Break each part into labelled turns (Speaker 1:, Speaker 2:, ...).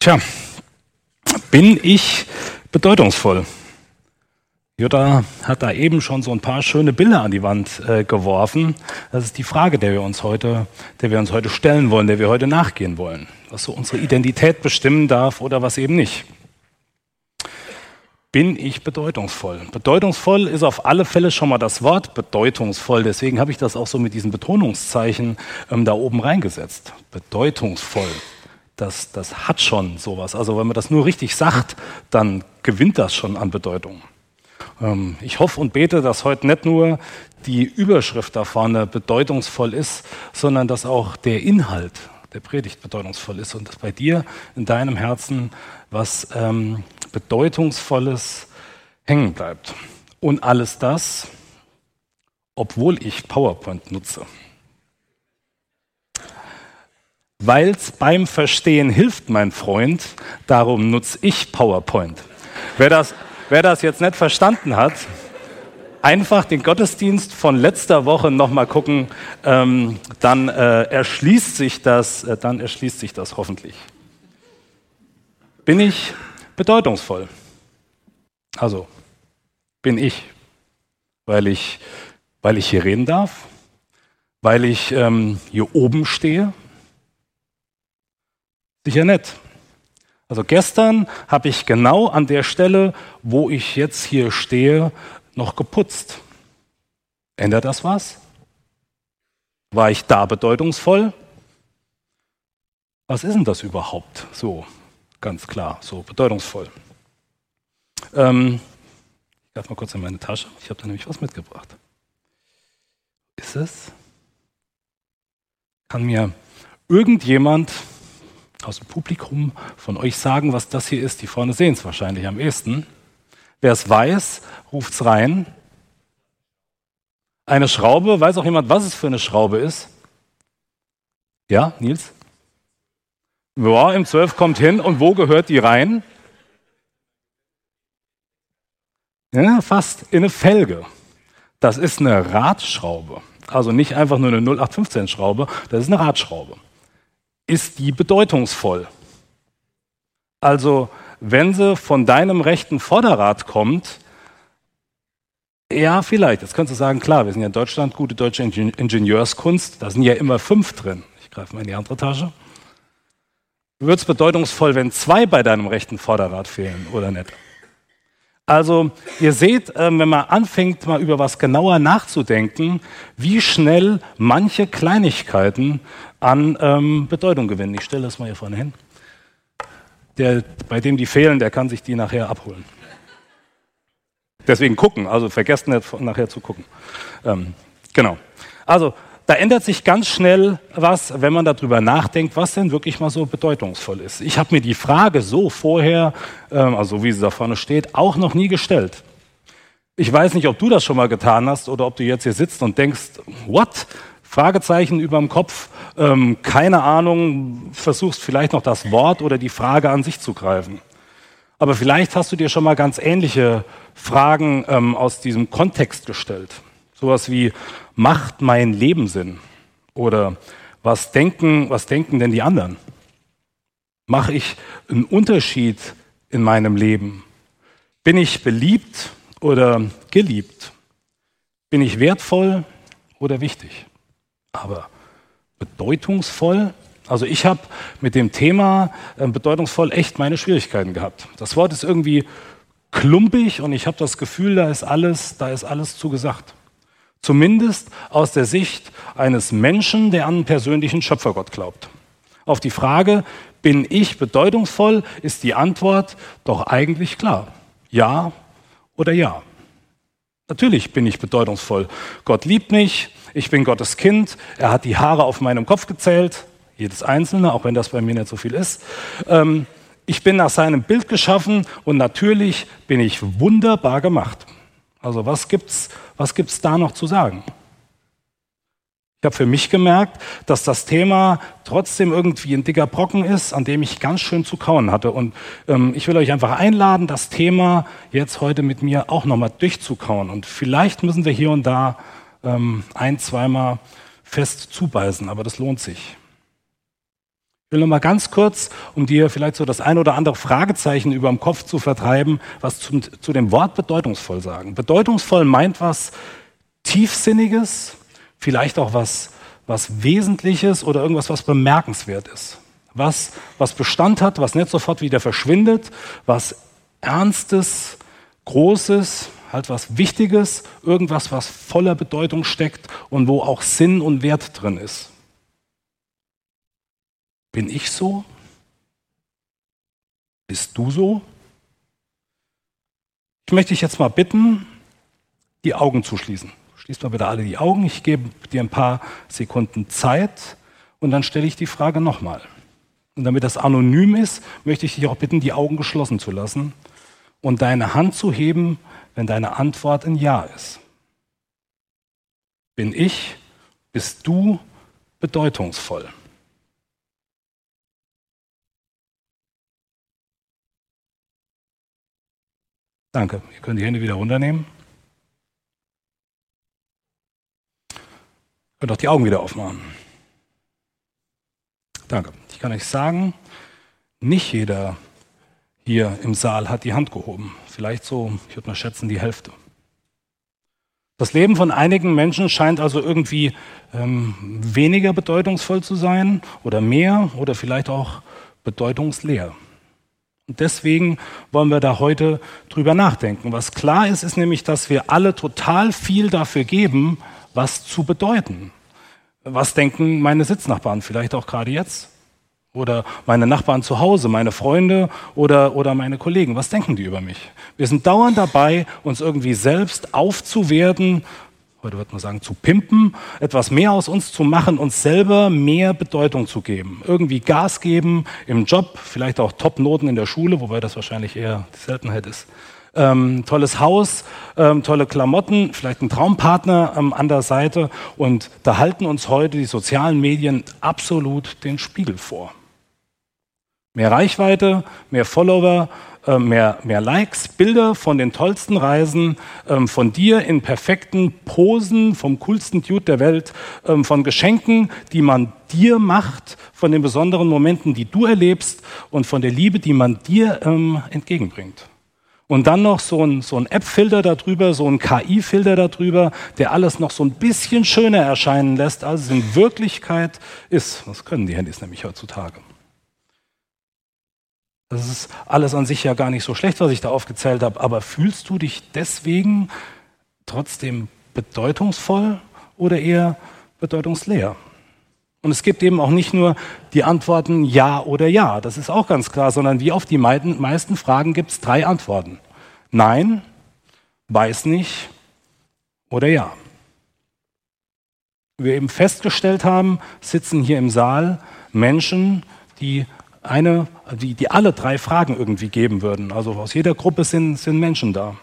Speaker 1: Tja, bin ich bedeutungsvoll? Jutta hat da eben schon so ein paar schöne Bilder an die Wand äh, geworfen. Das ist die Frage, der wir uns heute, der wir uns heute stellen wollen, der wir heute nachgehen wollen. Was so unsere Identität bestimmen darf oder was eben nicht. Bin ich bedeutungsvoll? Bedeutungsvoll ist auf alle Fälle schon mal das Wort bedeutungsvoll. Deswegen habe ich das auch so mit diesen Betonungszeichen ähm, da oben reingesetzt. Bedeutungsvoll das, das hat schon sowas. Also wenn man das nur richtig sagt, dann gewinnt das schon an Bedeutung. Ähm, ich hoffe und bete, dass heute nicht nur die Überschrift da vorne bedeutungsvoll ist, sondern dass auch der Inhalt der Predigt bedeutungsvoll ist und dass bei dir in deinem Herzen was ähm, Bedeutungsvolles hängen bleibt. Und alles das, obwohl ich PowerPoint nutze weil es beim Verstehen hilft, mein Freund. Darum nutze ich PowerPoint. Wer das, wer das jetzt nicht verstanden hat, einfach den Gottesdienst von letzter Woche nochmal gucken, ähm, dann äh, erschließt sich das, äh, dann erschließt sich das hoffentlich. Bin ich bedeutungsvoll? Also bin ich, weil ich, weil ich hier reden darf, weil ich ähm, hier oben stehe, Sicher nicht. Also gestern habe ich genau an der Stelle, wo ich jetzt hier stehe, noch geputzt. Ändert das was? War ich da bedeutungsvoll? Was ist denn das überhaupt so ganz klar, so bedeutungsvoll? Ähm, ich darf mal kurz in meine Tasche. Ich habe da nämlich was mitgebracht. Ist es? Kann mir irgendjemand aus dem Publikum von euch sagen, was das hier ist. Die vorne sehen es wahrscheinlich am ehesten. Wer es weiß, ruft es rein. Eine Schraube, weiß auch jemand, was es für eine Schraube ist? Ja, Nils? Ja, im 12 kommt hin und wo gehört die rein? Ja, fast in eine Felge. Das ist eine Radschraube. Also nicht einfach nur eine 0815 Schraube, das ist eine Radschraube ist die bedeutungsvoll. Also wenn sie von deinem rechten Vorderrad kommt, ja, vielleicht. Jetzt könntest du sagen, klar, wir sind ja in Deutschland, gute deutsche Ingenieurskunst, da sind ja immer fünf drin. Ich greife mal in die andere Tasche. Wird es bedeutungsvoll, wenn zwei bei deinem rechten Vorderrad fehlen oder nicht? Also ihr seht, ähm, wenn man anfängt, mal über was genauer nachzudenken, wie schnell manche Kleinigkeiten an ähm, Bedeutung gewinnen. Ich stelle das mal hier vorne hin. Der, bei dem die fehlen, der kann sich die nachher abholen. Deswegen gucken, also vergesst nicht nachher zu gucken. Ähm, genau. Also da ändert sich ganz schnell was, wenn man darüber nachdenkt, was denn wirklich mal so bedeutungsvoll ist. Ich habe mir die Frage so vorher, ähm, also wie sie da vorne steht, auch noch nie gestellt. Ich weiß nicht, ob du das schon mal getan hast oder ob du jetzt hier sitzt und denkst, what? Fragezeichen über dem Kopf, ähm, keine Ahnung, versuchst vielleicht noch das Wort oder die Frage an sich zu greifen. Aber vielleicht hast du dir schon mal ganz ähnliche Fragen ähm, aus diesem Kontext gestellt. Sowas wie, macht mein Leben Sinn? Oder was denken, was denken denn die anderen? Mache ich einen Unterschied in meinem Leben? Bin ich beliebt oder geliebt? Bin ich wertvoll oder wichtig? Aber bedeutungsvoll? Also ich habe mit dem Thema äh, bedeutungsvoll echt meine Schwierigkeiten gehabt. Das Wort ist irgendwie klumpig und ich habe das Gefühl, da ist alles, da ist alles zugesagt. Zumindest aus der Sicht eines Menschen, der an einen persönlichen Schöpfergott glaubt. Auf die Frage, bin ich bedeutungsvoll, ist die Antwort doch eigentlich klar. Ja oder ja. Natürlich bin ich bedeutungsvoll. Gott liebt mich, ich bin Gottes Kind, er hat die Haare auf meinem Kopf gezählt, jedes einzelne, auch wenn das bei mir nicht so viel ist. Ähm, ich bin nach seinem Bild geschaffen und natürlich bin ich wunderbar gemacht. Also was gibt's, was gibt's da noch zu sagen? Ich habe für mich gemerkt, dass das Thema trotzdem irgendwie ein dicker Brocken ist, an dem ich ganz schön zu kauen hatte. Und ähm, ich will euch einfach einladen, das Thema jetzt heute mit mir auch nochmal durchzukauen. Und vielleicht müssen wir hier und da ähm, ein, zweimal fest zubeißen, aber das lohnt sich. Ich will noch mal ganz kurz, um dir vielleicht so das ein oder andere Fragezeichen über dem Kopf zu vertreiben, was zum, zu dem Wort bedeutungsvoll sagen. Bedeutungsvoll meint was Tiefsinniges, vielleicht auch was, was Wesentliches oder irgendwas, was bemerkenswert ist. Was, was Bestand hat, was nicht sofort wieder verschwindet, was Ernstes, Großes, halt was Wichtiges, irgendwas, was voller Bedeutung steckt und wo auch Sinn und Wert drin ist. Bin ich so? Bist du so? Ich möchte dich jetzt mal bitten, die Augen zu schließen. Schließt mal bitte alle die Augen. Ich gebe dir ein paar Sekunden Zeit und dann stelle ich die Frage nochmal. Und damit das anonym ist, möchte ich dich auch bitten, die Augen geschlossen zu lassen und deine Hand zu heben, wenn deine Antwort ein Ja ist. Bin ich, bist du bedeutungsvoll? Danke. Ihr könnt die Hände wieder runternehmen. Ihr könnt auch die Augen wieder aufmachen. Danke. Ich kann euch sagen, nicht jeder hier im Saal hat die Hand gehoben. Vielleicht so, ich würde mal schätzen, die Hälfte. Das Leben von einigen Menschen scheint also irgendwie ähm, weniger bedeutungsvoll zu sein oder mehr oder vielleicht auch bedeutungsleer. Und deswegen wollen wir da heute drüber nachdenken. Was klar ist, ist nämlich, dass wir alle total viel dafür geben, was zu bedeuten. Was denken meine Sitznachbarn vielleicht auch gerade jetzt? Oder meine Nachbarn zu Hause, meine Freunde oder, oder meine Kollegen. Was denken die über mich? Wir sind dauernd dabei, uns irgendwie selbst aufzuwerten heute würde man sagen, zu pimpen, etwas mehr aus uns zu machen, uns selber mehr Bedeutung zu geben. Irgendwie Gas geben im Job, vielleicht auch Top-Noten in der Schule, wobei das wahrscheinlich eher die Seltenheit ist. Ähm, tolles Haus, ähm, tolle Klamotten, vielleicht ein Traumpartner ähm, an der Seite. Und da halten uns heute die sozialen Medien absolut den Spiegel vor. Mehr Reichweite, mehr Follower, äh, mehr, mehr Likes, Bilder von den tollsten Reisen, ähm, von dir in perfekten Posen, vom coolsten Dude der Welt, ähm, von Geschenken, die man dir macht, von den besonderen Momenten, die du erlebst und von der Liebe, die man dir ähm, entgegenbringt. Und dann noch so ein, so ein App-Filter darüber, so ein KI-Filter darüber, der alles noch so ein bisschen schöner erscheinen lässt, als es in Wirklichkeit ist. Das können die Handys nämlich heutzutage. Das ist alles an sich ja gar nicht so schlecht, was ich da aufgezählt habe, aber fühlst du dich deswegen trotzdem bedeutungsvoll oder eher bedeutungsleer? Und es gibt eben auch nicht nur die Antworten Ja oder Ja, das ist auch ganz klar, sondern wie auf die meisten Fragen gibt es drei Antworten. Nein, weiß nicht oder Ja. Wie wir eben festgestellt haben, sitzen hier im Saal Menschen, die eine, die, die alle drei Fragen irgendwie geben würden. Also aus jeder Gruppe sind, sind Menschen da.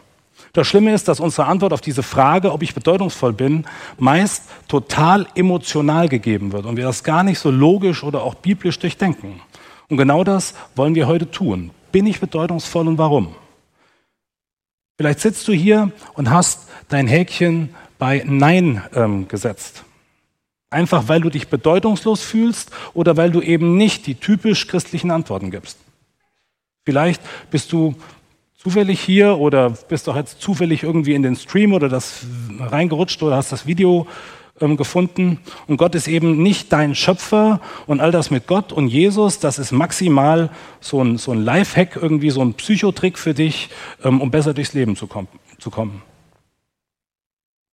Speaker 1: Das Schlimme ist, dass unsere Antwort auf diese Frage, ob ich bedeutungsvoll bin, meist total emotional gegeben wird und wir das gar nicht so logisch oder auch biblisch durchdenken. Und genau das wollen wir heute tun. Bin ich bedeutungsvoll und warum? Vielleicht sitzt du hier und hast dein Häkchen bei Nein ähm, gesetzt. Einfach weil du dich bedeutungslos fühlst oder weil du eben nicht die typisch christlichen Antworten gibst. Vielleicht bist du zufällig hier oder bist doch jetzt zufällig irgendwie in den Stream oder das reingerutscht oder hast das Video ähm, gefunden. Und Gott ist eben nicht dein Schöpfer und all das mit Gott und Jesus, das ist maximal so ein, so ein Lifehack, irgendwie so ein Psychotrick für dich, ähm, um besser durchs Leben zu, kommen, zu kommen.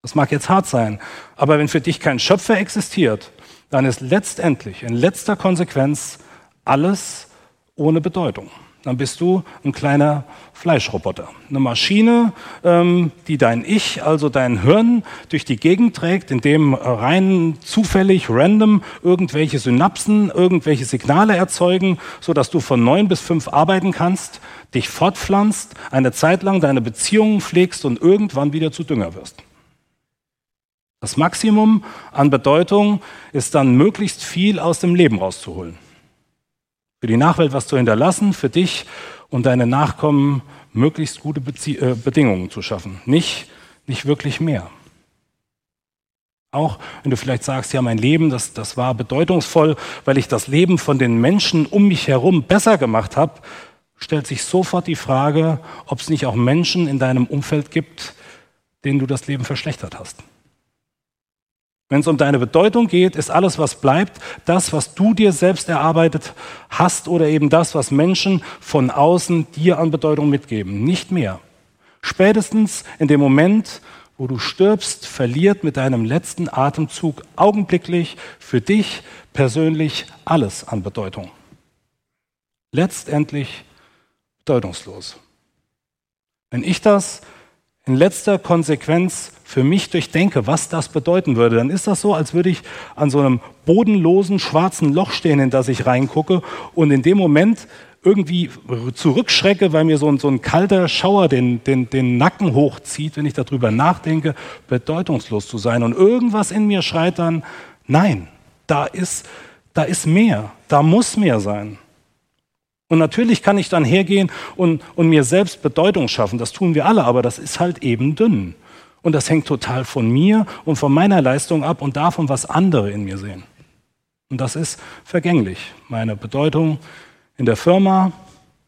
Speaker 1: Das mag jetzt hart sein, aber wenn für dich kein Schöpfer existiert, dann ist letztendlich, in letzter Konsequenz, alles ohne Bedeutung. Dann bist du ein kleiner Fleischroboter. Eine Maschine, ähm, die dein Ich, also dein Hirn, durch die Gegend trägt, in dem rein zufällig, random irgendwelche Synapsen, irgendwelche Signale erzeugen, so dass du von neun bis fünf arbeiten kannst, dich fortpflanzt, eine Zeit lang deine Beziehungen pflegst und irgendwann wieder zu Dünger wirst. Das Maximum an Bedeutung ist dann möglichst viel aus dem Leben rauszuholen. Für die Nachwelt was zu hinterlassen, für dich und deine Nachkommen möglichst gute Bezie äh, Bedingungen zu schaffen. Nicht, nicht wirklich mehr. Auch wenn du vielleicht sagst, ja, mein Leben, das, das war bedeutungsvoll, weil ich das Leben von den Menschen um mich herum besser gemacht habe, stellt sich sofort die Frage, ob es nicht auch Menschen in deinem Umfeld gibt, denen du das Leben verschlechtert hast. Wenn es um deine Bedeutung geht, ist alles, was bleibt, das, was du dir selbst erarbeitet hast oder eben das, was Menschen von außen dir an Bedeutung mitgeben. Nicht mehr. Spätestens in dem Moment, wo du stirbst, verliert mit deinem letzten Atemzug augenblicklich für dich persönlich alles an Bedeutung. Letztendlich bedeutungslos. Wenn ich das in letzter Konsequenz für mich durchdenke, was das bedeuten würde, dann ist das so, als würde ich an so einem bodenlosen schwarzen Loch stehen, in das ich reingucke und in dem Moment irgendwie zurückschrecke, weil mir so ein, so ein kalter Schauer den, den, den Nacken hochzieht, wenn ich darüber nachdenke, bedeutungslos zu sein. Und irgendwas in mir schreit dann, nein, da ist, da ist mehr, da muss mehr sein. Und natürlich kann ich dann hergehen und, und mir selbst Bedeutung schaffen, das tun wir alle, aber das ist halt eben dünn. Und das hängt total von mir und von meiner Leistung ab und davon, was andere in mir sehen. Und das ist vergänglich. Meine Bedeutung in der Firma,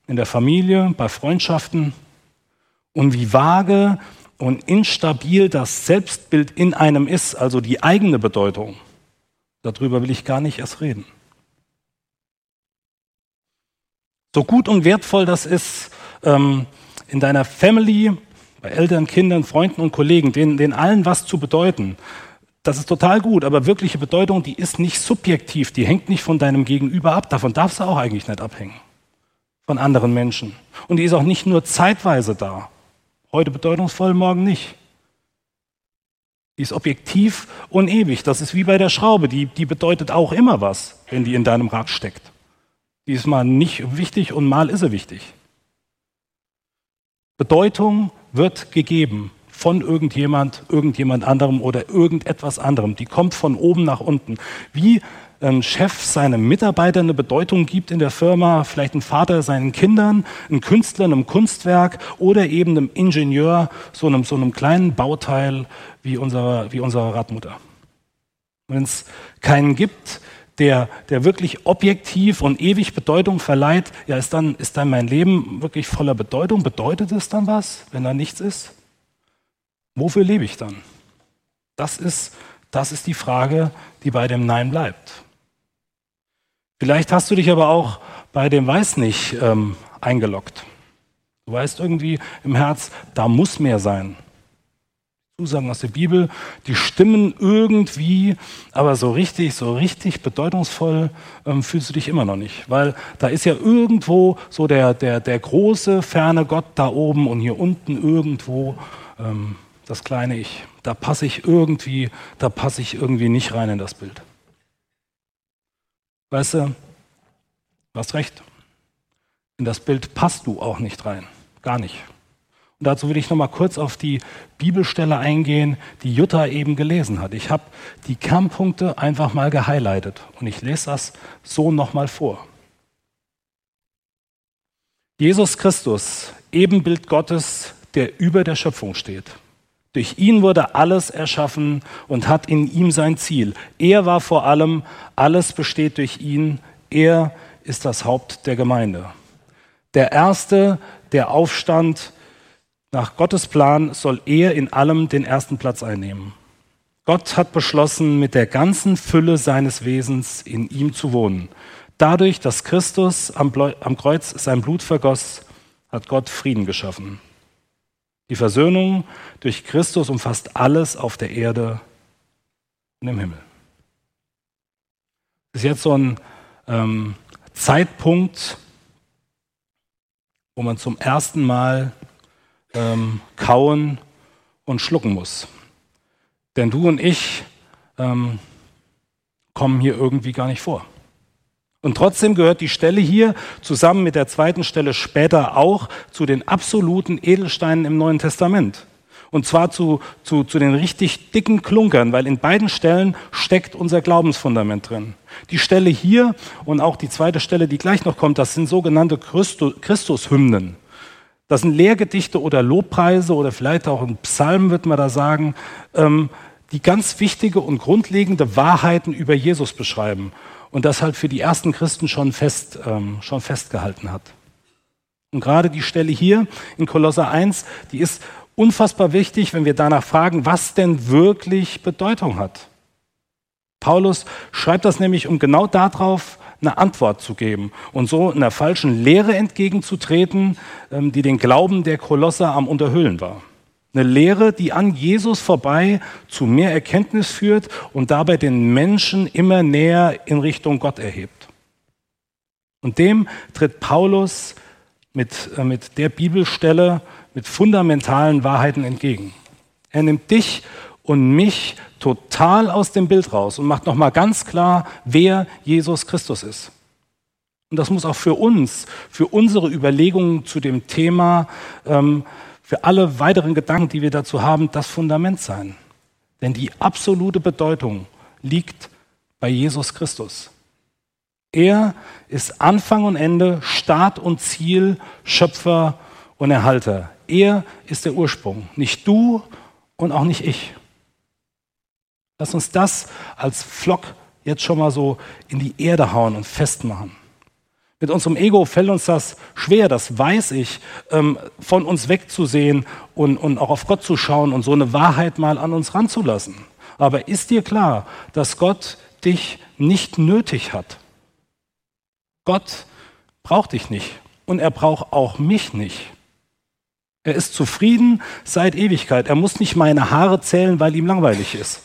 Speaker 1: in der Familie, bei Freundschaften und wie vage und instabil das Selbstbild in einem ist, also die eigene Bedeutung. Darüber will ich gar nicht erst reden. So gut und wertvoll das ist ähm, in deiner Family, bei Eltern, Kindern, Freunden und Kollegen, denen, denen allen was zu bedeuten, das ist total gut, aber wirkliche Bedeutung, die ist nicht subjektiv, die hängt nicht von deinem Gegenüber ab. Davon darfst du auch eigentlich nicht abhängen. Von anderen Menschen. Und die ist auch nicht nur zeitweise da. Heute bedeutungsvoll, morgen nicht. Die ist objektiv und ewig. Das ist wie bei der Schraube. Die, die bedeutet auch immer was, wenn die in deinem Rad steckt. Die ist mal nicht wichtig und mal ist sie wichtig. Bedeutung wird gegeben von irgendjemand, irgendjemand anderem oder irgendetwas anderem. Die kommt von oben nach unten. Wie ein Chef seinem Mitarbeiter eine Bedeutung gibt in der Firma, vielleicht ein Vater seinen Kindern, ein Künstler einem Kunstwerk oder eben einem Ingenieur so einem, so einem kleinen Bauteil wie unsere, wie unsere Radmutter. Wenn es keinen gibt, der, der wirklich objektiv und ewig Bedeutung verleiht, ja, ist dann, ist dann mein Leben wirklich voller Bedeutung? Bedeutet es dann was, wenn da nichts ist? Wofür lebe ich dann? Das ist, das ist die Frage, die bei dem Nein bleibt. Vielleicht hast du dich aber auch bei dem Weiß nicht ähm, eingeloggt. Du weißt irgendwie im Herz, da muss mehr sein. Zusagen aus der Bibel, die stimmen irgendwie, aber so richtig, so richtig bedeutungsvoll ähm, fühlst du dich immer noch nicht, weil da ist ja irgendwo so der, der, der große, ferne Gott da oben und hier unten irgendwo ähm, das kleine Ich. Da passe ich irgendwie, da passe ich irgendwie nicht rein in das Bild. Weißt du, du hast recht. In das Bild passt du auch nicht rein. Gar nicht. Und dazu will ich nochmal kurz auf die Bibelstelle eingehen, die Jutta eben gelesen hat. Ich habe die Kernpunkte einfach mal gehighlightet und ich lese das so nochmal vor. Jesus Christus, Ebenbild Gottes, der über der Schöpfung steht. Durch ihn wurde alles erschaffen und hat in ihm sein Ziel. Er war vor allem, alles besteht durch ihn. Er ist das Haupt der Gemeinde. Der Erste, der aufstand, nach Gottes Plan soll er in allem den ersten Platz einnehmen. Gott hat beschlossen, mit der ganzen Fülle seines Wesens in ihm zu wohnen. Dadurch, dass Christus am, Kreuz sein Blut vergoss, hat Gott Frieden geschaffen. Die Versöhnung durch Christus umfasst alles auf der Erde und im Himmel. Das ist jetzt so ein ähm, Zeitpunkt, wo man zum ersten Mal ähm, kauen und schlucken muss. Denn du und ich ähm, kommen hier irgendwie gar nicht vor. Und trotzdem gehört die Stelle hier zusammen mit der zweiten Stelle später auch zu den absoluten Edelsteinen im Neuen Testament. Und zwar zu, zu, zu den richtig dicken Klunkern, weil in beiden Stellen steckt unser Glaubensfundament drin. Die Stelle hier und auch die zweite Stelle, die gleich noch kommt, das sind sogenannte Christushymnen. Das sind Lehrgedichte oder Lobpreise oder vielleicht auch ein Psalm, wird man da sagen, ähm, die ganz wichtige und grundlegende Wahrheiten über Jesus beschreiben und das halt für die ersten Christen schon, fest, ähm, schon festgehalten hat. Und gerade die Stelle hier in Kolosser 1, die ist unfassbar wichtig, wenn wir danach fragen, was denn wirklich Bedeutung hat. Paulus schreibt das nämlich, um genau darauf eine Antwort zu geben und so einer falschen Lehre entgegenzutreten, ähm, die den Glauben der Kolosser am Unterhüllen war. Eine Lehre, die an Jesus vorbei zu mehr Erkenntnis führt und dabei den Menschen immer näher in Richtung Gott erhebt. Und dem tritt Paulus mit, äh, mit der Bibelstelle mit fundamentalen Wahrheiten entgegen. Er nimmt dich und mich total aus dem Bild raus und macht nochmal ganz klar, wer Jesus Christus ist. Und das muss auch für uns, für unsere Überlegungen zu dem Thema, ähm, für alle weiteren Gedanken, die wir dazu haben, das Fundament sein. Denn die absolute Bedeutung liegt bei Jesus Christus. Er ist Anfang und Ende, Start und Ziel, Schöpfer und Erhalter. Er ist der Ursprung, nicht du und auch nicht ich. Lass uns das als Flock jetzt schon mal so in die Erde hauen und festmachen. Mit unserem Ego fällt uns das schwer, das weiß ich, ähm, von uns wegzusehen und, und auch auf Gott zu schauen und so eine Wahrheit mal an uns ranzulassen. Aber ist dir klar, dass Gott dich nicht nötig hat? Gott braucht dich nicht und er braucht auch mich nicht. Er ist zufrieden seit Ewigkeit. Er muss nicht meine Haare zählen, weil ihm langweilig ist.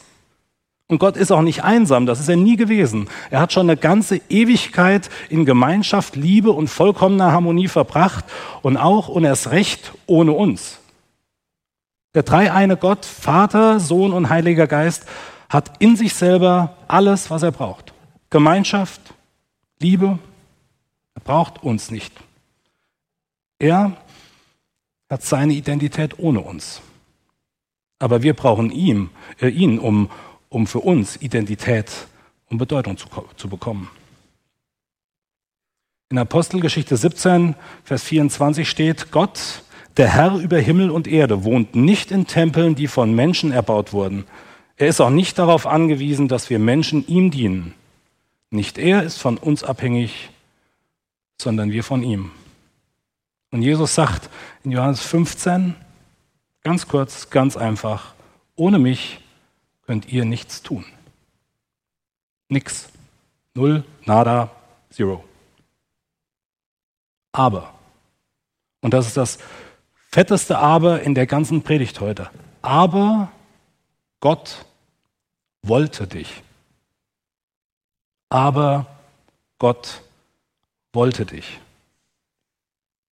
Speaker 1: Und Gott ist auch nicht einsam, das ist er nie gewesen. Er hat schon eine ganze Ewigkeit in Gemeinschaft, Liebe und vollkommener Harmonie verbracht und auch und erst recht ohne uns. Der dreieine Gott, Vater, Sohn und Heiliger Geist, hat in sich selber alles, was er braucht. Gemeinschaft, Liebe, er braucht uns nicht. Er hat seine Identität ohne uns. Aber wir brauchen ihn, äh, ihn, um, um für uns Identität und Bedeutung zu, zu bekommen. In Apostelgeschichte 17, Vers 24 steht, Gott, der Herr über Himmel und Erde, wohnt nicht in Tempeln, die von Menschen erbaut wurden. Er ist auch nicht darauf angewiesen, dass wir Menschen ihm dienen. Nicht er ist von uns abhängig, sondern wir von ihm. Und Jesus sagt in Johannes 15, ganz kurz, ganz einfach, ohne mich könnt ihr nichts tun. Nix. Null, nada, zero. Aber, und das ist das fetteste Aber in der ganzen Predigt heute, aber Gott wollte dich. Aber Gott wollte dich.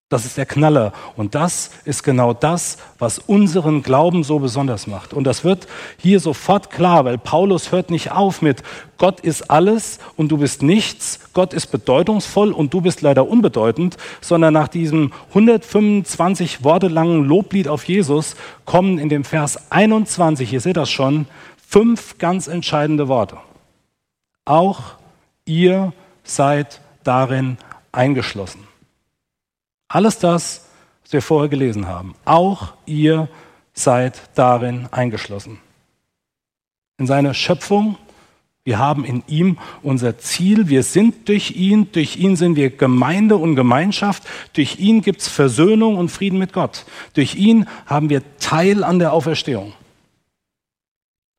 Speaker 1: Das ist der Knaller. Und das ist genau das, was unseren Glauben so besonders macht. Und das wird hier sofort klar, weil Paulus hört nicht auf mit Gott ist alles und du bist nichts, Gott ist bedeutungsvoll und du bist leider unbedeutend, sondern nach diesem 125 Worte langen Loblied auf Jesus kommen in dem Vers 21, ihr seht das schon, fünf ganz entscheidende Worte. Auch ihr seid darin eingeschlossen. Alles das, was wir vorher gelesen haben. Auch ihr seid darin eingeschlossen. In seiner Schöpfung, wir haben in ihm unser Ziel, wir sind durch ihn, durch ihn sind wir Gemeinde und Gemeinschaft, durch ihn gibt es Versöhnung und Frieden mit Gott, durch ihn haben wir Teil an der Auferstehung.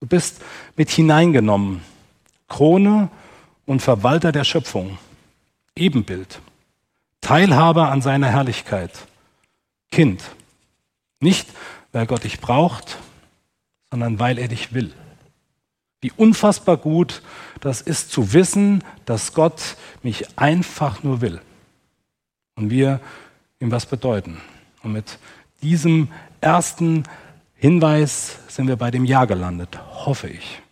Speaker 1: Du bist mit hineingenommen, Krone und Verwalter der Schöpfung, Ebenbild. Teilhaber an seiner Herrlichkeit. Kind. Nicht, weil Gott dich braucht, sondern weil er dich will. Wie unfassbar gut das ist zu wissen, dass Gott mich einfach nur will. Und wir ihm was bedeuten. Und mit diesem ersten Hinweis sind wir bei dem Ja gelandet, hoffe ich.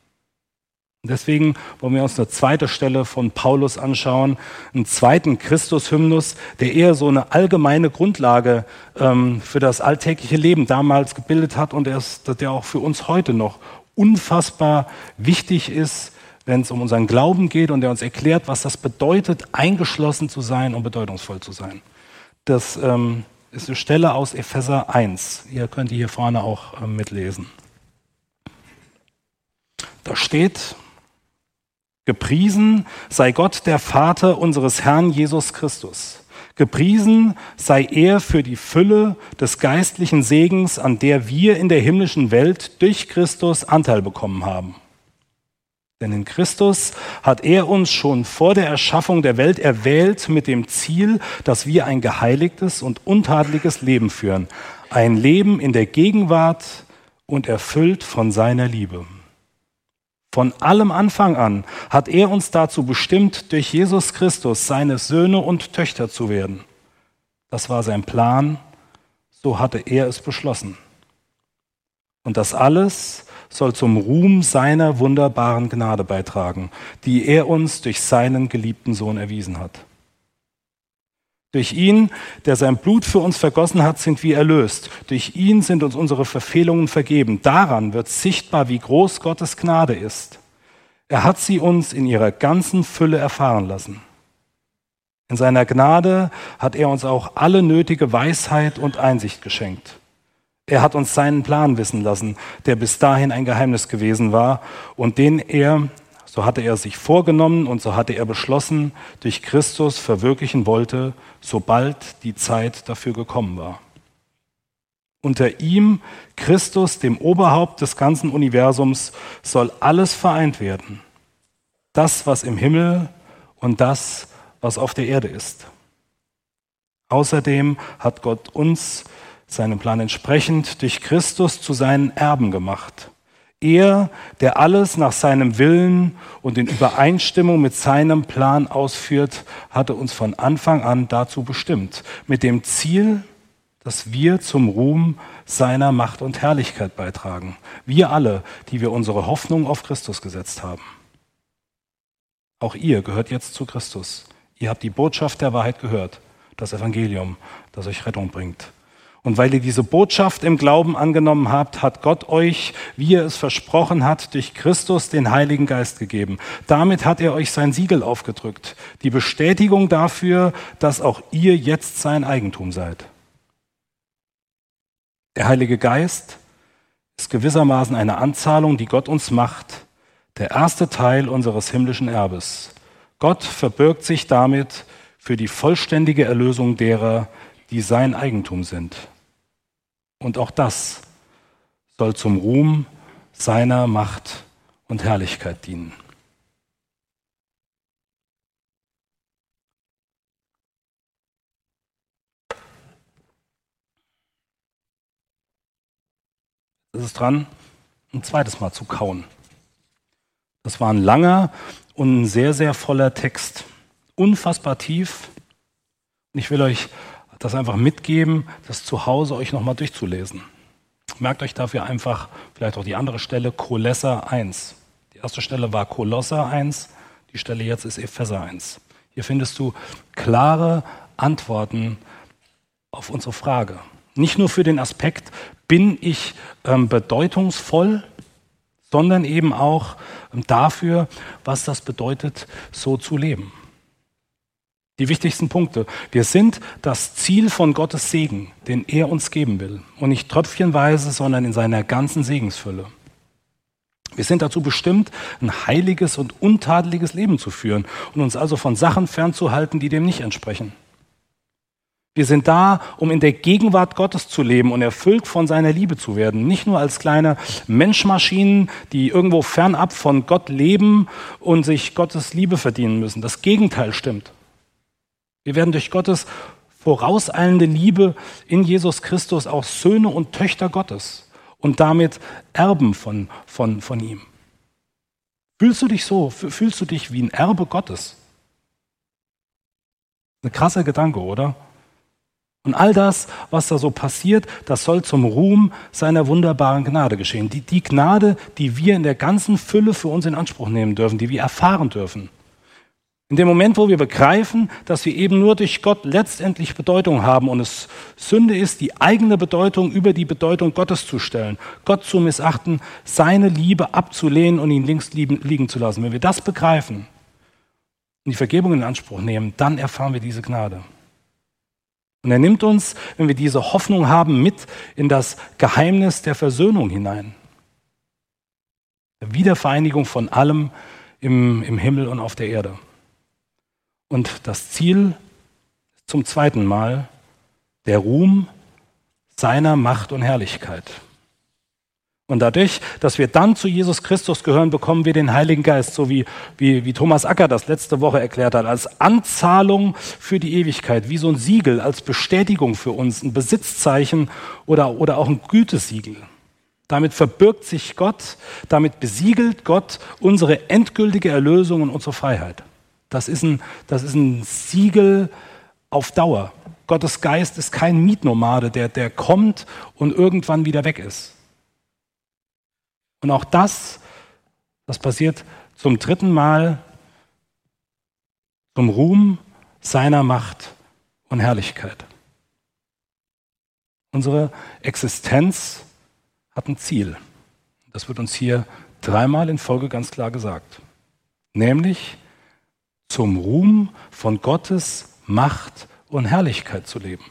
Speaker 1: Deswegen wollen wir uns eine zweite Stelle von Paulus anschauen, einen zweiten Christus-Hymnus, der eher so eine allgemeine Grundlage ähm, für das alltägliche Leben damals gebildet hat und der, ist, der auch für uns heute noch unfassbar wichtig ist, wenn es um unseren Glauben geht und der uns erklärt, was das bedeutet, eingeschlossen zu sein und bedeutungsvoll zu sein. Das ähm, ist eine Stelle aus Epheser 1. Ihr könnt die hier vorne auch äh, mitlesen. Da steht, gepriesen sei Gott, der Vater unseres Herrn Jesus Christus. Gepriesen sei er für die Fülle des geistlichen Segens, an der wir in der himmlischen Welt durch Christus Anteil bekommen haben. Denn in Christus hat er uns schon vor der Erschaffung der Welt erwählt mit dem Ziel, dass wir ein geheiligtes und untadeliges Leben führen. Ein Leben in der Gegenwart und erfüllt von seiner Liebe. Von allem Anfang an hat er uns dazu bestimmt, durch Jesus Christus seine Söhne und Töchter zu werden. Das war sein Plan, so hatte er es beschlossen. Und das alles soll zum Ruhm seiner wunderbaren Gnade beitragen, die er uns durch seinen geliebten Sohn erwiesen hat. Durch ihn, der sein Blut für uns vergossen hat, sind wir erlöst. Durch ihn sind uns unsere Verfehlungen vergeben. Daran wird sichtbar, wie groß Gottes Gnade ist. Er hat sie uns in ihrer ganzen Fülle erfahren lassen. In seiner Gnade hat er uns auch alle nötige Weisheit und Einsicht geschenkt. Er hat uns seinen Plan wissen lassen, der bis dahin ein Geheimnis gewesen war und den er, so hatte er sich vorgenommen und so hatte er beschlossen, durch Christus verwirklichen wollte, sobald die Zeit dafür gekommen war. Unter ihm, Christus, dem Oberhaupt des ganzen Universums, soll alles vereint werden. Das, was im Himmel und das, was auf der Erde ist. Außerdem hat Gott uns seinem Plan entsprechend durch Christus zu seinen Erben gemacht. Er, der alles nach seinem Willen und in Übereinstimmung mit seinem Plan ausführt, hatte uns von Anfang an dazu bestimmt, mit dem Ziel, dass wir zum Ruhm seiner Macht und Herrlichkeit beitragen. Wir alle, die wir unsere Hoffnung auf Christus gesetzt haben. Auch ihr gehört jetzt zu Christus. Ihr habt die Botschaft der Wahrheit gehört, das Evangelium, das euch Rettung bringt. Und weil ihr diese Botschaft im Glauben angenommen habt, hat Gott euch, wie er es versprochen hat, durch Christus den Heiligen Geist gegeben. Damit hat er euch sein Siegel aufgedrückt. Die Bestätigung dafür, dass auch ihr jetzt sein Eigentum seid. Der Heilige Geist ist gewissermaßen eine Anzahlung, die Gott uns macht. Der erste Teil unseres himmlischen Erbes. Gott verbirgt sich damit für die vollständige Erlösung derer, die sein Eigentum sind. Und auch das soll zum Ruhm seiner Macht und Herrlichkeit dienen. Es ist dran, ein zweites Mal zu kauen. Das war ein langer und ein sehr, sehr voller Text. Unfassbar tief. Und ich will euch das einfach mitgeben, das zu Hause euch nochmal durchzulesen. Merkt euch dafür einfach vielleicht auch die andere Stelle, Kolosser 1. Die erste Stelle war Kolosser 1, die Stelle jetzt ist Epheser 1. Hier findest du klare Antworten auf unsere Frage. Nicht nur für den Aspekt, bin ich ähm, bedeutungsvoll, sondern eben auch ähm, dafür, was das bedeutet, so zu leben. Die wichtigsten Punkte. Wir sind das Ziel von Gottes Segen, den er uns geben will. Und nicht tröpfchenweise, sondern in seiner ganzen Segensfülle. Wir sind dazu bestimmt, ein heiliges und untadeliges Leben zu führen und uns also von Sachen fernzuhalten, die dem nicht entsprechen. Wir sind da, um in der Gegenwart Gottes zu leben und erfüllt von seiner Liebe zu werden. Nicht nur als kleine Menschmaschinen, die irgendwo fernab von Gott leben und sich Gottes Liebe verdienen müssen. Das Gegenteil stimmt. Wir werden durch Gottes vorauseilende Liebe in Jesus Christus auch Söhne und Töchter Gottes und damit Erben von, von, von ihm. Fühlst du dich so? Fühlst du dich wie ein Erbe Gottes? Ein krasser Gedanke, oder? Und all das, was da so passiert, das soll zum Ruhm seiner wunderbaren Gnade geschehen. Die, die Gnade, die wir in der ganzen Fülle für uns in Anspruch nehmen dürfen, die wir erfahren dürfen. In dem Moment, wo wir begreifen, dass wir eben nur durch Gott letztendlich Bedeutung haben und es Sünde ist, die eigene Bedeutung über die Bedeutung Gottes zu stellen, Gott zu missachten, seine Liebe abzulehnen und ihn links liegen zu lassen. Wenn wir das begreifen und die Vergebung in Anspruch nehmen, dann erfahren wir diese Gnade. Und er nimmt uns, wenn wir diese Hoffnung haben, mit in das Geheimnis der Versöhnung hinein. Wiedervereinigung von allem im, im Himmel und auf der Erde. Und das Ziel zum zweiten Mal der Ruhm seiner Macht und Herrlichkeit. Und dadurch, dass wir dann zu Jesus Christus gehören, bekommen wir den Heiligen Geist, so wie, wie, wie Thomas Acker das letzte Woche erklärt hat, als Anzahlung für die Ewigkeit, wie so ein Siegel, als Bestätigung für uns, ein Besitzzeichen oder, oder auch ein Gütesiegel. Damit verbirgt sich Gott, damit besiegelt Gott unsere endgültige Erlösung und unsere Freiheit. Das ist ein, das ist ein Siegel auf Dauer. Gottes Geist ist kein Mietnomade, der, der kommt und irgendwann wieder weg ist. Und auch das, das passiert zum dritten Mal zum Ruhm seiner Macht und Herrlichkeit. Unsere Existenz hat ein Ziel. Das wird uns hier dreimal in Folge ganz klar gesagt. Nämlich zum Ruhm von Gottes Macht und Herrlichkeit zu leben.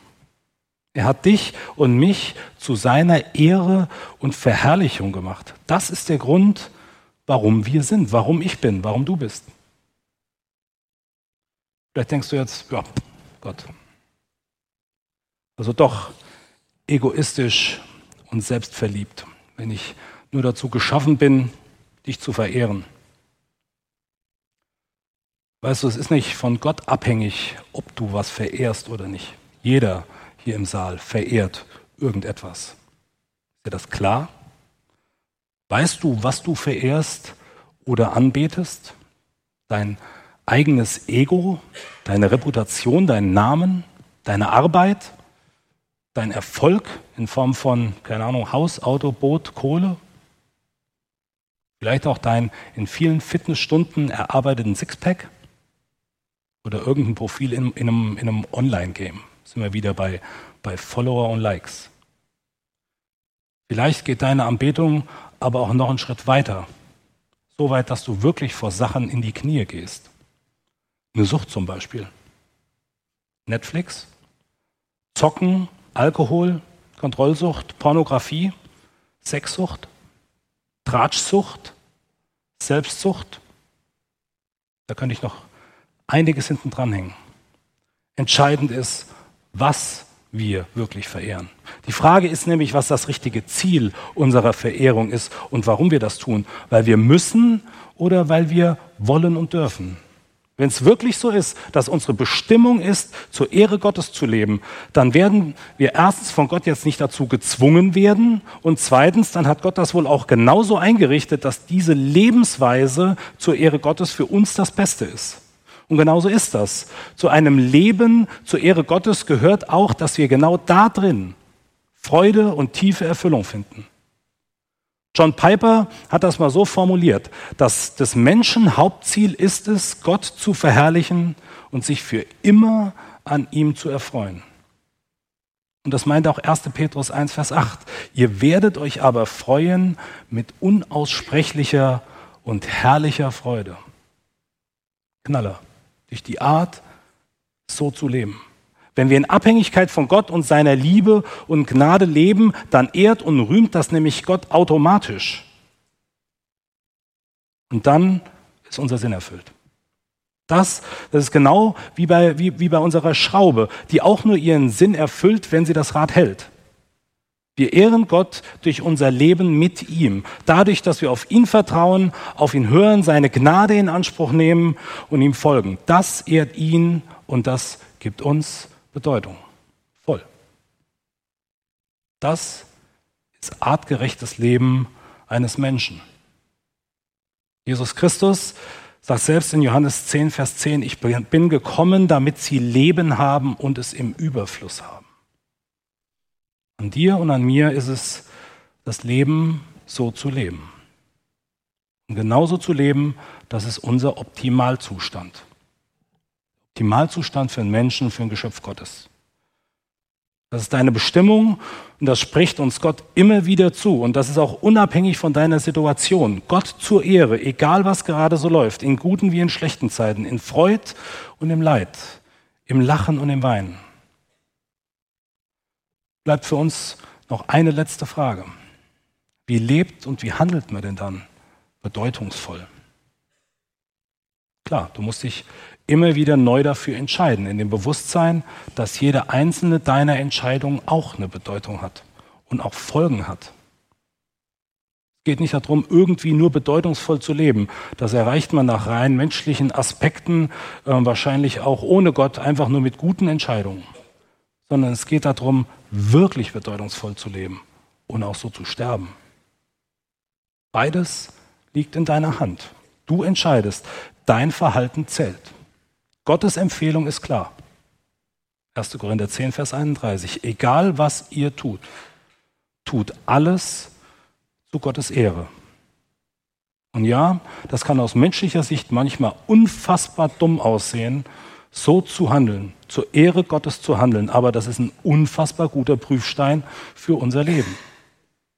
Speaker 1: Er hat dich und mich zu seiner Ehre und Verherrlichung gemacht. Das ist der Grund, warum wir sind, warum ich bin, warum du bist. Vielleicht denkst du jetzt, ja, Gott. Also doch egoistisch und selbstverliebt, wenn ich nur dazu geschaffen bin, dich zu verehren. Weißt du, es ist nicht von Gott abhängig, ob du was verehrst oder nicht. Jeder hier im Saal verehrt irgendetwas. Ist dir das klar? Weißt du, was du verehrst oder anbetest? Dein eigenes Ego, deine Reputation, deinen Namen, deine Arbeit, dein Erfolg in Form von, keine Ahnung, Haus, Auto, Boot, Kohle? Vielleicht auch dein in vielen Fitnessstunden erarbeiteten Sixpack? Oder irgendein Profil in, in einem, in einem Online-Game? sind wir wieder bei, bei Follower und Likes. Vielleicht geht deine Anbetung aber auch noch einen Schritt weiter. So weit, dass du wirklich vor Sachen in die Knie gehst. Eine Sucht zum Beispiel. Netflix, Zocken, Alkohol, Kontrollsucht, Pornografie, Sexsucht, Tratschsucht, Selbstsucht. Da könnte ich noch einiges hinten dranhängen. Entscheidend ist, was wir wirklich verehren. Die Frage ist nämlich, was das richtige Ziel unserer Verehrung ist und warum wir das tun. Weil wir müssen oder weil wir wollen und dürfen. Wenn es wirklich so ist, dass unsere Bestimmung ist, zur Ehre Gottes zu leben, dann werden wir erstens von Gott jetzt nicht dazu gezwungen werden und zweitens, dann hat Gott das wohl auch genauso eingerichtet, dass diese Lebensweise zur Ehre Gottes für uns das Beste ist. Und genauso ist das. Zu einem Leben zur Ehre Gottes gehört auch, dass wir genau da drin Freude und tiefe Erfüllung finden. John Piper hat das mal so formuliert, dass des Menschen Hauptziel ist es, Gott zu verherrlichen und sich für immer an ihm zu erfreuen. Und das meint auch 1. Petrus 1, Vers 8. Ihr werdet euch aber freuen mit unaussprechlicher und herrlicher Freude. Knaller durch die Art, so zu leben. Wenn wir in Abhängigkeit von Gott und seiner Liebe und Gnade leben, dann ehrt und rühmt das nämlich Gott automatisch. Und dann ist unser Sinn erfüllt. Das, das ist genau wie bei, wie, wie bei unserer Schraube, die auch nur ihren Sinn erfüllt, wenn sie das Rad hält. Wir ehren Gott durch unser Leben mit ihm, dadurch, dass wir auf ihn vertrauen, auf ihn hören, seine Gnade in Anspruch nehmen und ihm folgen. Das ehrt ihn und das gibt uns Bedeutung. Voll. Das ist artgerechtes Leben eines Menschen. Jesus Christus sagt selbst in Johannes 10, Vers 10, ich bin gekommen, damit sie Leben haben und es im Überfluss haben. An dir und an mir ist es, das Leben so zu leben. Und genauso zu leben, das ist unser Optimalzustand. Optimalzustand für einen Menschen, für ein Geschöpf Gottes. Das ist deine Bestimmung und das spricht uns Gott immer wieder zu. Und das ist auch unabhängig von deiner Situation. Gott zur Ehre, egal was gerade so läuft, in guten wie in schlechten Zeiten, in Freud und im Leid, im Lachen und im Weinen bleibt für uns noch eine letzte Frage. Wie lebt und wie handelt man denn dann bedeutungsvoll. Klar, du musst dich immer wieder neu dafür entscheiden, in dem Bewusstsein, dass jede einzelne deiner Entscheidungen auch eine Bedeutung hat und auch Folgen hat. Es geht nicht darum, irgendwie nur bedeutungsvoll zu leben. Das erreicht man nach rein menschlichen Aspekten, äh, wahrscheinlich auch ohne Gott, einfach nur mit guten Entscheidungen. Sondern es geht darum, wirklich bedeutungsvoll zu leben und auch so zu sterben. Beides liegt in deiner Hand. Du entscheidest, dein Verhalten zählt. Gottes Empfehlung ist klar. 1. Korinther 10, Vers 31. Egal was ihr tut, tut alles zu Gottes Ehre. Und ja, das kann aus menschlicher Sicht manchmal unfassbar dumm aussehen, so zu handeln, zur Ehre Gottes zu handeln, aber das ist ein unfassbar guter Prüfstein für unser Leben.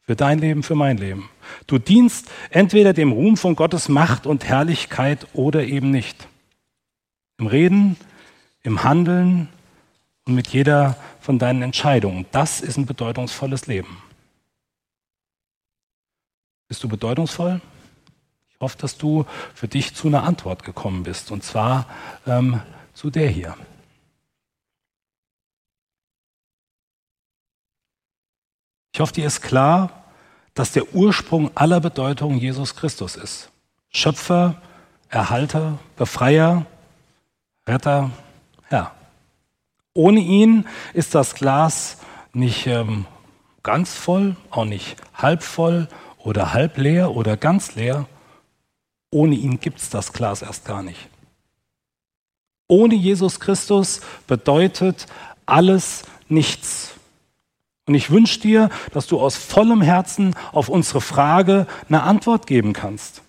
Speaker 1: Für dein Leben, für mein Leben. Du dienst entweder dem Ruhm von Gottes Macht und Herrlichkeit oder eben nicht. Im Reden, im Handeln und mit jeder von deinen Entscheidungen. Das ist ein bedeutungsvolles Leben. Bist du bedeutungsvoll? Ich hoffe, dass du für dich zu einer Antwort gekommen bist. Und zwar ähm, zu der hier. Ich hoffe, dir ist klar, dass der Ursprung aller Bedeutung Jesus Christus ist. Schöpfer, Erhalter, Befreier, Retter, Herr. Ohne ihn ist das Glas nicht ähm, ganz voll, auch nicht halb voll oder halb leer oder ganz leer. Ohne ihn gibt es das Glas erst gar nicht. Ohne Jesus Christus bedeutet alles nichts. Und ich wünsche dir, dass du aus vollem Herzen auf unsere Frage eine Antwort geben kannst.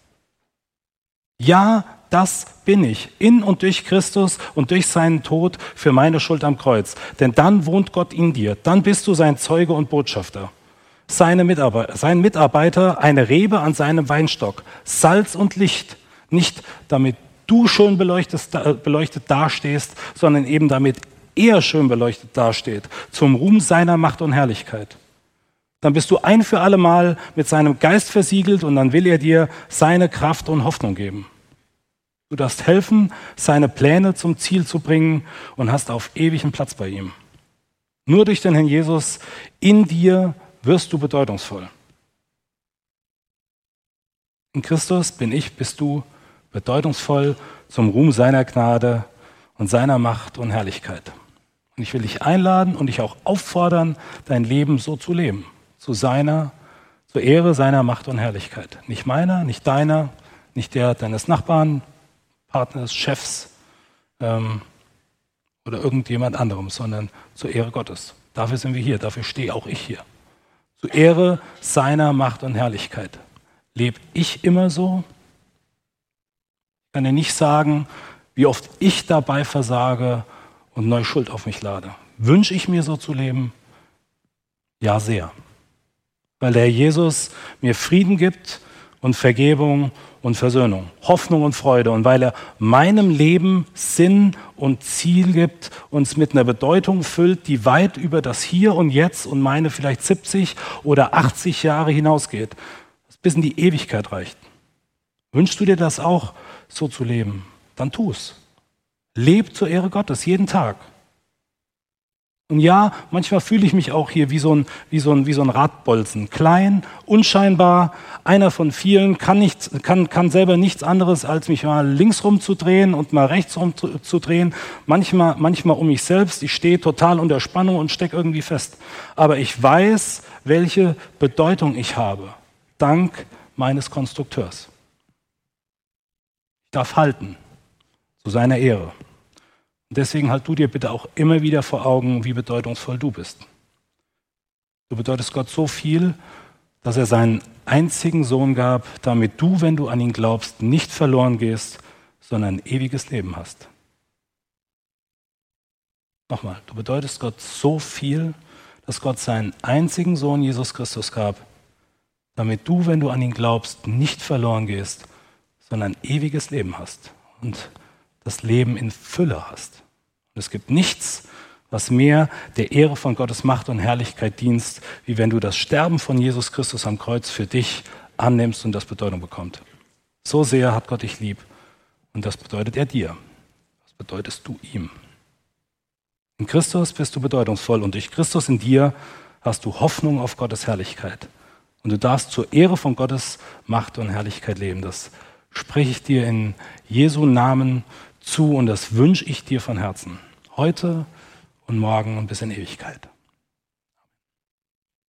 Speaker 1: Ja, das bin ich, in und durch Christus und durch seinen Tod für meine Schuld am Kreuz. Denn dann wohnt Gott in dir, dann bist du sein Zeuge und Botschafter. Seine Mitarbeiter, sein Mitarbeiter, eine Rebe an seinem Weinstock, Salz und Licht, nicht damit du schön beleuchtet, beleuchtet dastehst, sondern eben damit er schön beleuchtet dasteht, zum Ruhm seiner Macht und Herrlichkeit. Dann bist du ein für alle Mal mit seinem Geist versiegelt und dann will er dir seine Kraft und Hoffnung geben. Du darfst helfen, seine Pläne zum Ziel zu bringen und hast auf ewigen Platz bei ihm. Nur durch den Herrn Jesus in dir wirst du bedeutungsvoll. In Christus bin ich, bist du bedeutungsvoll zum Ruhm seiner Gnade und seiner Macht und Herrlichkeit. Und ich will dich einladen und dich auch auffordern, dein Leben so zu leben, zu seiner, zur Ehre seiner Macht und Herrlichkeit. Nicht meiner, nicht deiner, nicht der deines Nachbarn, Partners, Chefs ähm, oder irgendjemand anderem, sondern zur Ehre Gottes. Dafür sind wir hier, dafür stehe auch ich hier. Zur Ehre seiner Macht und Herrlichkeit. Lebe ich immer so? Ich kann dir nicht sagen, wie oft ich dabei versage und neue Schuld auf mich lade. Wünsche ich mir so zu leben? Ja, sehr. Weil der Jesus mir Frieden gibt und Vergebung und Versöhnung, Hoffnung und Freude und weil er meinem Leben Sinn und Ziel gibt, uns mit einer Bedeutung füllt, die weit über das Hier und Jetzt und meine vielleicht 70 oder 80 Jahre hinausgeht, bis in die Ewigkeit reicht. Wünschst du dir das auch so zu leben? dann tu es. Leb zur Ehre Gottes jeden Tag. Und ja, manchmal fühle ich mich auch hier wie so, ein, wie, so ein, wie so ein Radbolzen. Klein, unscheinbar, einer von vielen, kann, nicht, kann, kann selber nichts anderes, als mich mal links rum zu drehen und mal rechts rum zu drehen. Manchmal, manchmal um mich selbst. Ich stehe total unter Spannung und stecke irgendwie fest. Aber ich weiß, welche Bedeutung ich habe, dank meines Konstrukteurs. Ich darf halten zu seiner Ehre. Deswegen halt du dir bitte auch immer wieder vor Augen, wie bedeutungsvoll du bist. Du bedeutest Gott so viel, dass er seinen einzigen Sohn gab, damit du, wenn du an ihn glaubst, nicht verloren gehst, sondern ein ewiges Leben hast. Nochmal, du bedeutest Gott so viel, dass Gott seinen einzigen Sohn Jesus Christus gab, damit du, wenn du an ihn glaubst, nicht verloren gehst, sondern ein ewiges Leben hast. Und das Leben in Fülle hast. Und es gibt nichts, was mehr der Ehre von Gottes Macht und Herrlichkeit dienst, wie wenn du das Sterben von Jesus Christus am Kreuz für dich annimmst und das Bedeutung bekommt. So sehr hat Gott dich lieb. Und das bedeutet er dir. Was bedeutest du ihm? In Christus bist du bedeutungsvoll und durch Christus in dir hast du Hoffnung auf Gottes Herrlichkeit. Und du darfst zur Ehre von Gottes Macht und Herrlichkeit leben. Das spreche ich dir in Jesu Namen zu und das wünsche ich dir von Herzen. Heute und morgen und bis in Ewigkeit.